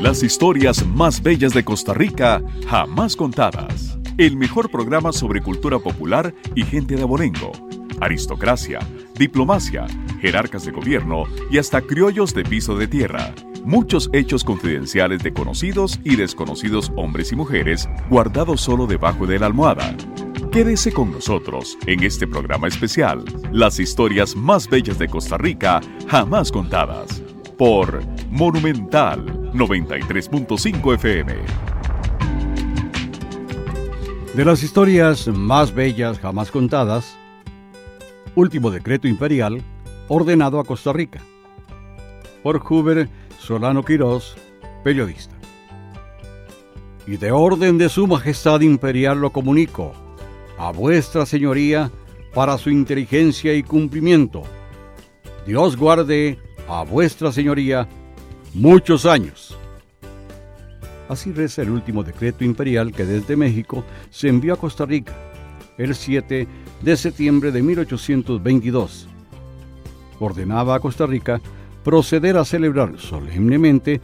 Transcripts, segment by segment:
Las historias más bellas de Costa Rica jamás contadas. El mejor programa sobre cultura popular y gente de abolengo. Aristocracia, diplomacia, jerarcas de gobierno y hasta criollos de piso de tierra. Muchos hechos confidenciales de conocidos y desconocidos hombres y mujeres guardados solo debajo de la almohada. Quédese con nosotros en este programa especial, las historias más bellas de Costa Rica jamás contadas, por Monumental 93.5 FM. De las historias más bellas jamás contadas, último decreto imperial ordenado a Costa Rica, por Huber Solano Quirós, periodista. Y de orden de su majestad imperial lo comunico a vuestra señoría para su inteligencia y cumplimiento. Dios guarde a vuestra señoría muchos años. Así reza el último decreto imperial que desde México se envió a Costa Rica el 7 de septiembre de 1822. Ordenaba a Costa Rica proceder a celebrar solemnemente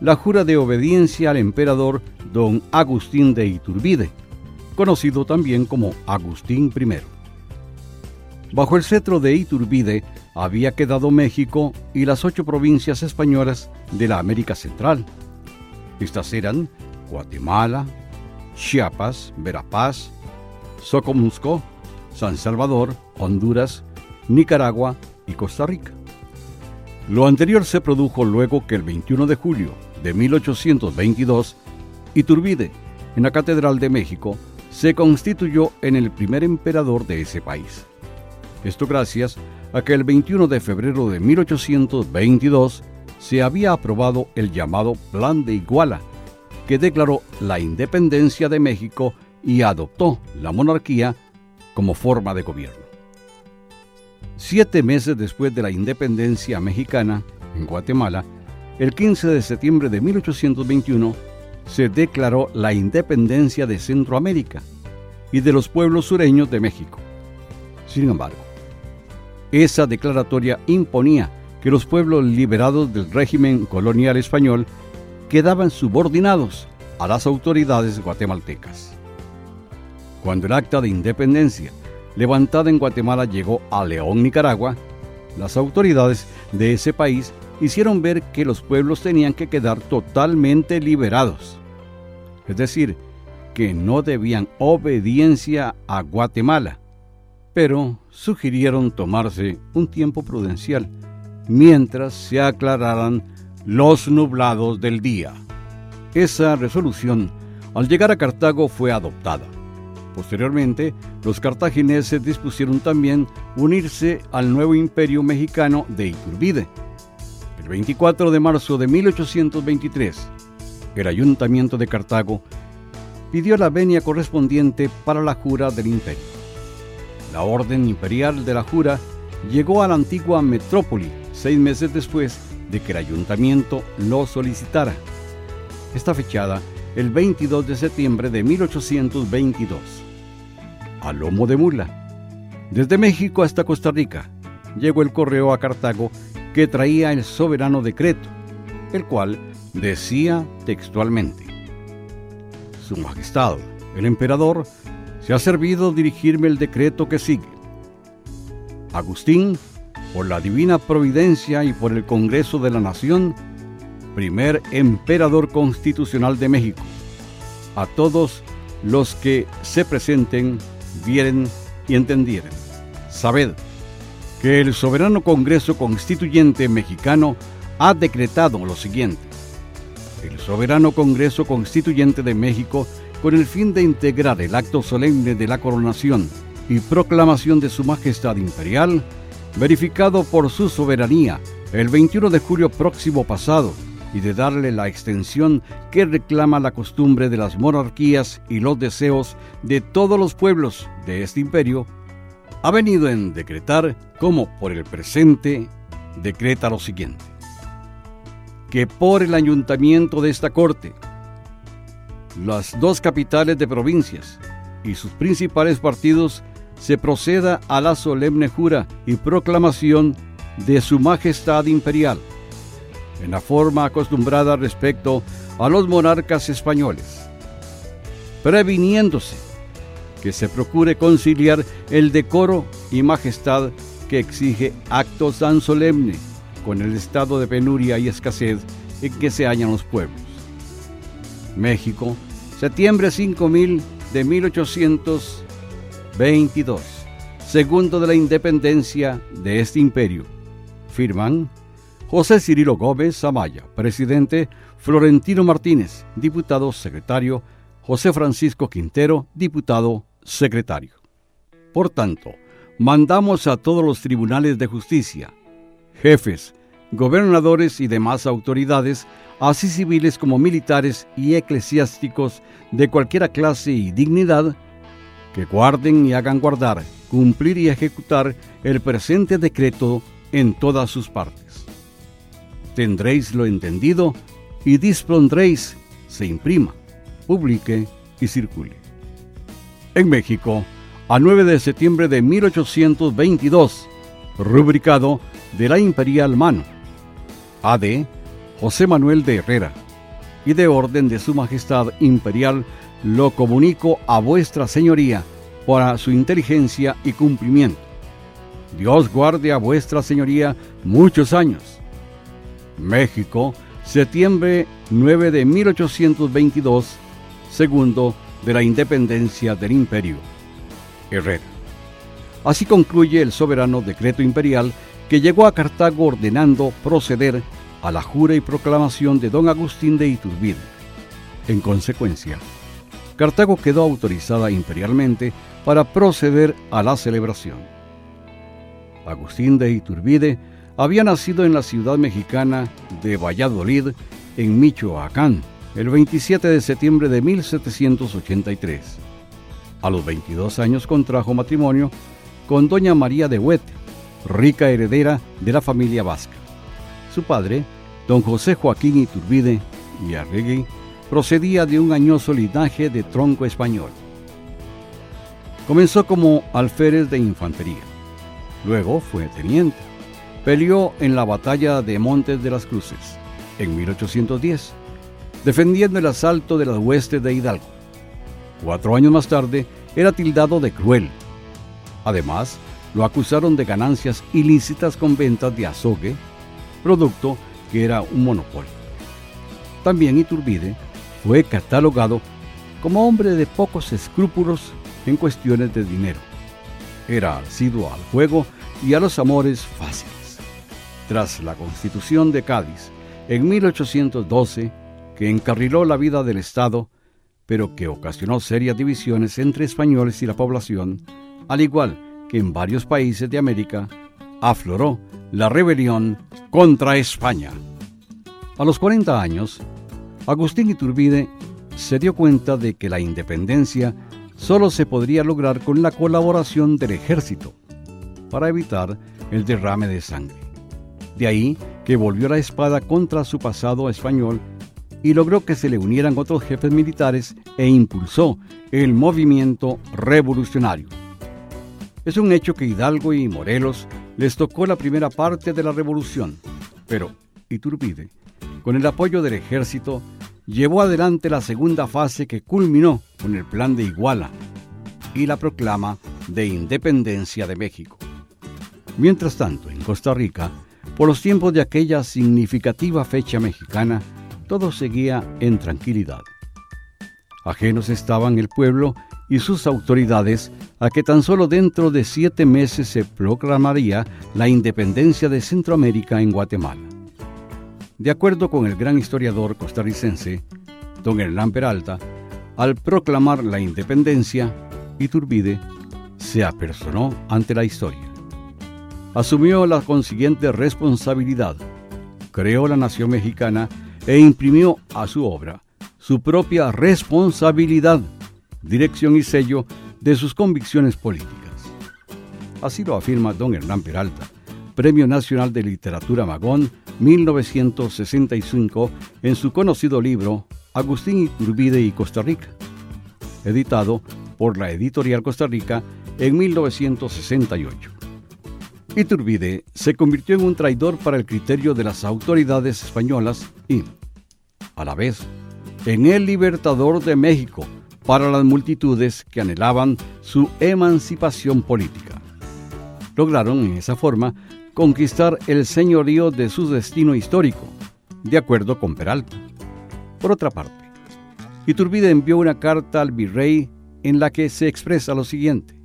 la jura de obediencia al emperador don Agustín de Iturbide, conocido también como Agustín I. Bajo el cetro de Iturbide había quedado México y las ocho provincias españolas de la América Central. Estas eran Guatemala, Chiapas, Verapaz, Socomusco, San Salvador, Honduras, Nicaragua y Costa Rica. Lo anterior se produjo luego que el 21 de julio de 1822, Iturbide, en la Catedral de México, se constituyó en el primer emperador de ese país. Esto gracias a que el 21 de febrero de 1822 se había aprobado el llamado Plan de Iguala, que declaró la independencia de México y adoptó la monarquía como forma de gobierno. Siete meses después de la independencia mexicana, en Guatemala, el 15 de septiembre de 1821, se declaró la independencia de Centroamérica y de los pueblos sureños de México. Sin embargo, esa declaratoria imponía que los pueblos liberados del régimen colonial español quedaban subordinados a las autoridades guatemaltecas. Cuando el acta de independencia levantada en Guatemala llegó a León, Nicaragua, las autoridades de ese país hicieron ver que los pueblos tenían que quedar totalmente liberados. Es decir, que no debían obediencia a Guatemala, pero sugirieron tomarse un tiempo prudencial mientras se aclararan los nublados del día. Esa resolución, al llegar a Cartago, fue adoptada. Posteriormente, los cartagineses dispusieron también unirse al nuevo imperio mexicano de Iturbide. El 24 de marzo de 1823, el ayuntamiento de Cartago pidió la venia correspondiente para la jura del imperio. La orden imperial de la jura llegó a la antigua metrópoli seis meses después de que el ayuntamiento lo solicitara. Está fechada el 22 de septiembre de 1822. A lomo de mula. Desde México hasta Costa Rica llegó el correo a Cartago que traía el soberano decreto, el cual decía textualmente, Su Majestad, el emperador, ha servido dirigirme el decreto que sigue. Agustín, por la divina providencia y por el Congreso de la Nación, primer emperador constitucional de México. A todos los que se presenten, vieren y entendieren. Sabed que el soberano Congreso Constituyente mexicano ha decretado lo siguiente. El soberano Congreso Constituyente de México, con el fin de integrar el acto solemne de la coronación y proclamación de Su Majestad Imperial, verificado por su soberanía el 21 de julio próximo pasado, y de darle la extensión que reclama la costumbre de las monarquías y los deseos de todos los pueblos de este imperio, ha venido en decretar como por el presente decreta lo siguiente. Que por el ayuntamiento de esta corte, las dos capitales de provincias y sus principales partidos se proceda a la solemne jura y proclamación de Su Majestad Imperial en la forma acostumbrada respecto a los monarcas españoles, previniéndose que se procure conciliar el decoro y majestad que exige actos tan solemnes con el estado de penuria y escasez en que se hallan los pueblos. México, septiembre 5000 de 1822, segundo de la independencia de este imperio. Firman José Cirilo Gómez Amaya, presidente, Florentino Martínez, diputado secretario, José Francisco Quintero, diputado secretario. Por tanto, mandamos a todos los tribunales de justicia, jefes, gobernadores y demás autoridades, así civiles como militares y eclesiásticos de cualquier clase y dignidad, que guarden y hagan guardar, cumplir y ejecutar el presente decreto en todas sus partes. Tendréis lo entendido y dispondréis se imprima, publique y circule. En México, a 9 de septiembre de 1822, rubricado de la Imperial Mano, AD José Manuel de Herrera, y de orden de Su Majestad Imperial lo comunico a vuestra señoría para su inteligencia y cumplimiento. Dios guarde a vuestra señoría muchos años. México, septiembre 9 de 1822, segundo de la independencia del imperio. Herrera. Así concluye el soberano decreto imperial que llegó a Cartago ordenando proceder a la jura y proclamación de don Agustín de Iturbide. En consecuencia, Cartago quedó autorizada imperialmente para proceder a la celebración. Agustín de Iturbide había nacido en la ciudad mexicana de Valladolid, en Michoacán, el 27 de septiembre de 1783. A los 22 años contrajo matrimonio con doña María de Huete, rica heredera de la familia vasca. Su padre, don José Joaquín Iturbide y Arregui, procedía de un añoso linaje de tronco español. Comenzó como alférez de infantería. Luego fue teniente. Peleó en la batalla de Montes de las Cruces en 1810 defendiendo el asalto de las huestes de Hidalgo. Cuatro años más tarde, era tildado de cruel. Además, lo acusaron de ganancias ilícitas con ventas de azogue, producto que era un monopolio. También Iturbide fue catalogado como hombre de pocos escrúpulos en cuestiones de dinero. Era asiduo al juego y a los amores fáciles. Tras la constitución de Cádiz en 1812, que encarriló la vida del Estado, pero que ocasionó serias divisiones entre españoles y la población, al igual que en varios países de América, afloró la rebelión contra España. A los 40 años, Agustín Iturbide se dio cuenta de que la independencia solo se podría lograr con la colaboración del ejército para evitar el derrame de sangre. De ahí que volvió la espada contra su pasado español y logró que se le unieran otros jefes militares e impulsó el movimiento revolucionario. Es un hecho que Hidalgo y Morelos les tocó la primera parte de la revolución, pero Iturbide, con el apoyo del ejército, llevó adelante la segunda fase que culminó con el plan de Iguala y la proclama de independencia de México. Mientras tanto, en Costa Rica, por los tiempos de aquella significativa fecha mexicana, todo seguía en tranquilidad. Ajenos estaban el pueblo y sus autoridades a que tan solo dentro de siete meses se proclamaría la independencia de Centroamérica en Guatemala. De acuerdo con el gran historiador costarricense, don Hernán Peralta, al proclamar la independencia, Iturbide se apersonó ante la historia. Asumió la consiguiente responsabilidad, creó la nación mexicana e imprimió a su obra su propia responsabilidad, dirección y sello de sus convicciones políticas. Así lo afirma don Hernán Peralta, Premio Nacional de Literatura Magón 1965 en su conocido libro Agustín Iturbide y Costa Rica, editado por la Editorial Costa Rica en 1968. Iturbide se convirtió en un traidor para el criterio de las autoridades españolas y, a la vez, en el libertador de México para las multitudes que anhelaban su emancipación política. Lograron en esa forma conquistar el señorío de su destino histórico, de acuerdo con Peralta. Por otra parte, Iturbide envió una carta al virrey en la que se expresa lo siguiente.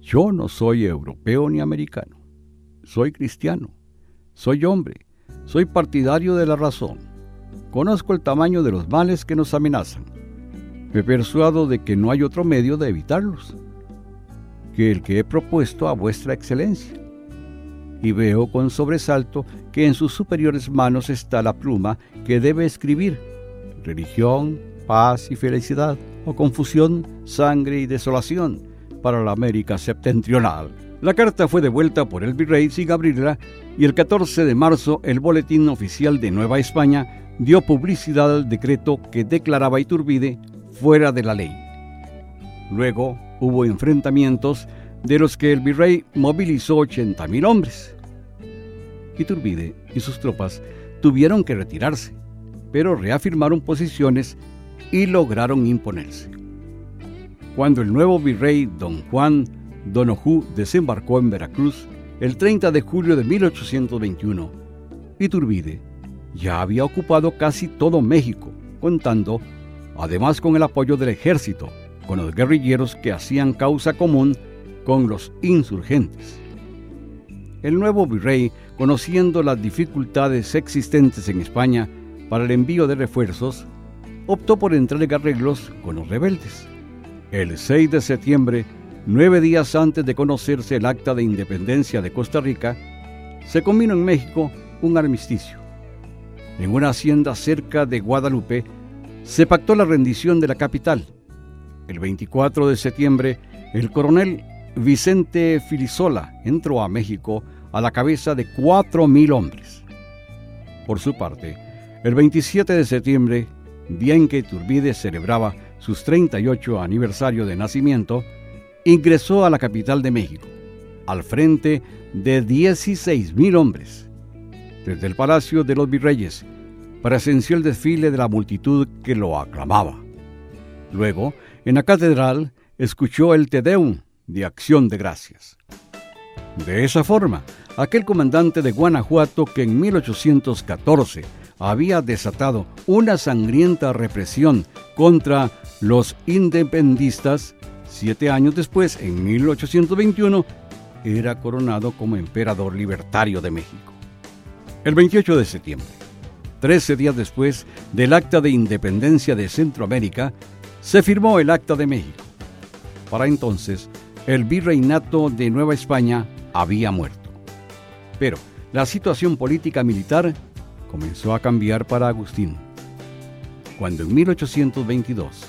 Yo no soy europeo ni americano, soy cristiano, soy hombre, soy partidario de la razón, conozco el tamaño de los males que nos amenazan, me persuado de que no hay otro medio de evitarlos que el que he propuesto a vuestra excelencia. Y veo con sobresalto que en sus superiores manos está la pluma que debe escribir religión, paz y felicidad, o confusión, sangre y desolación para la América septentrional. La carta fue devuelta por el virrey sin abrirla y el 14 de marzo el Boletín Oficial de Nueva España dio publicidad al decreto que declaraba Iturbide fuera de la ley. Luego hubo enfrentamientos de los que el virrey movilizó 80.000 hombres. Iturbide y sus tropas tuvieron que retirarse, pero reafirmaron posiciones y lograron imponerse. Cuando el nuevo virrey don Juan Donojú desembarcó en Veracruz el 30 de julio de 1821, Iturbide ya había ocupado casi todo México, contando además con el apoyo del ejército, con los guerrilleros que hacían causa común con los insurgentes. El nuevo virrey, conociendo las dificultades existentes en España para el envío de refuerzos, optó por entrar en arreglos con los rebeldes. El 6 de septiembre, nueve días antes de conocerse el acta de independencia de Costa Rica, se combinó en México un armisticio. En una hacienda cerca de Guadalupe, se pactó la rendición de la capital. El 24 de septiembre, el coronel Vicente Filisola entró a México a la cabeza de 4.000 hombres. Por su parte, el 27 de septiembre, día en que Iturbide celebraba sus 38 aniversario de nacimiento, ingresó a la capital de México, al frente de 16.000 hombres. Desde el Palacio de los Virreyes, presenció el desfile de la multitud que lo aclamaba. Luego, en la catedral, escuchó el Te Deum de acción de gracias. De esa forma, aquel comandante de Guanajuato que en 1814 había desatado una sangrienta represión contra los independistas, siete años después, en 1821, era coronado como emperador libertario de México. El 28 de septiembre, trece días después del Acta de Independencia de Centroamérica, se firmó el Acta de México. Para entonces, el virreinato de Nueva España había muerto. Pero la situación política militar comenzó a cambiar para Agustín. Cuando en 1822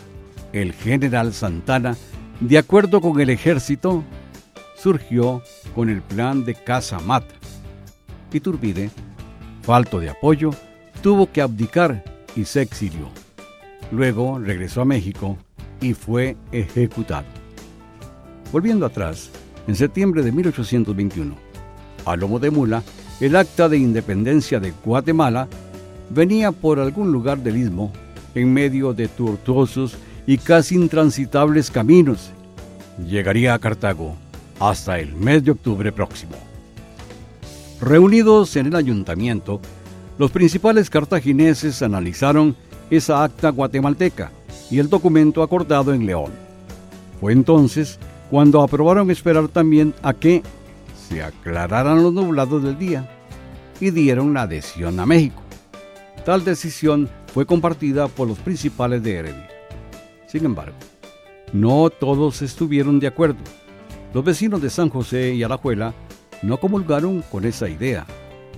el general Santana, de acuerdo con el ejército, surgió con el plan de Casamata. Iturbide, falto de apoyo, tuvo que abdicar y se exilió. Luego regresó a México y fue ejecutado. Volviendo atrás, en septiembre de 1821, a lomo de mula, el acta de independencia de Guatemala venía por algún lugar del istmo en medio de tortuosos y casi intransitables caminos. Llegaría a Cartago hasta el mes de octubre próximo. Reunidos en el ayuntamiento, los principales cartagineses analizaron esa acta guatemalteca y el documento acordado en León. Fue entonces cuando aprobaron esperar también a que se aclararan los nublados del día y dieron la adhesión a México. Tal decisión fue compartida por los principales de Heredia. Sin embargo, no todos estuvieron de acuerdo. Los vecinos de San José y Alajuela no comulgaron con esa idea,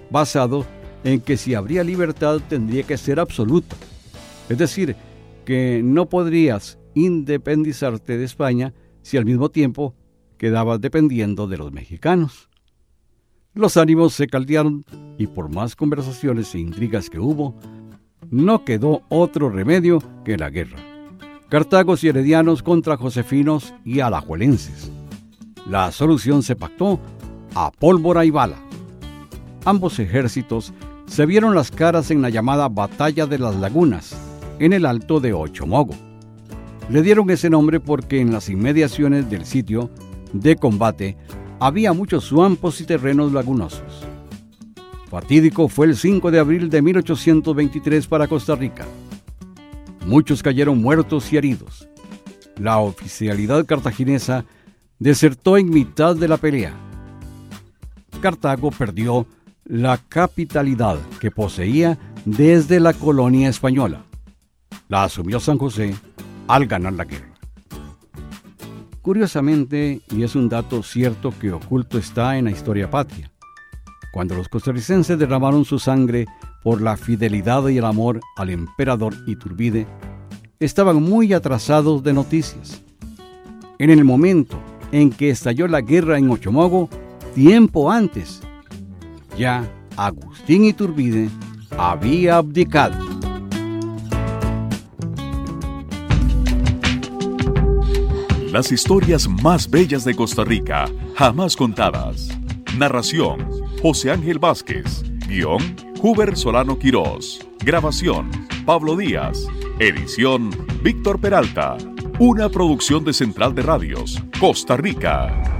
basado en que si habría libertad tendría que ser absoluta. Es decir, que no podrías independizarte de España si al mismo tiempo quedabas dependiendo de los mexicanos. Los ánimos se caldearon y por más conversaciones e intrigas que hubo, no quedó otro remedio que la guerra. Cartagos y heredianos contra josefinos y alajuelenses. La solución se pactó a pólvora y bala. Ambos ejércitos se vieron las caras en la llamada Batalla de las Lagunas, en el alto de Ochomogo. Le dieron ese nombre porque en las inmediaciones del sitio de combate había muchos suampos y terrenos lagunosos. Fatídico fue el 5 de abril de 1823 para Costa Rica. Muchos cayeron muertos y heridos. La oficialidad cartaginesa desertó en mitad de la pelea. Cartago perdió la capitalidad que poseía desde la colonia española. La asumió San José al ganar la guerra. Curiosamente, y es un dato cierto que oculto está en la historia patria, cuando los costarricenses derramaron su sangre por la fidelidad y el amor al emperador Iturbide, estaban muy atrasados de noticias. En el momento en que estalló la guerra en Ochomogo, tiempo antes, ya Agustín Iturbide había abdicado. Las historias más bellas de Costa Rica, jamás contadas. Narración, José Ángel Vázquez. Guión, Huber Solano Quirós. Grabación, Pablo Díaz. Edición, Víctor Peralta. Una producción de Central de Radios, Costa Rica.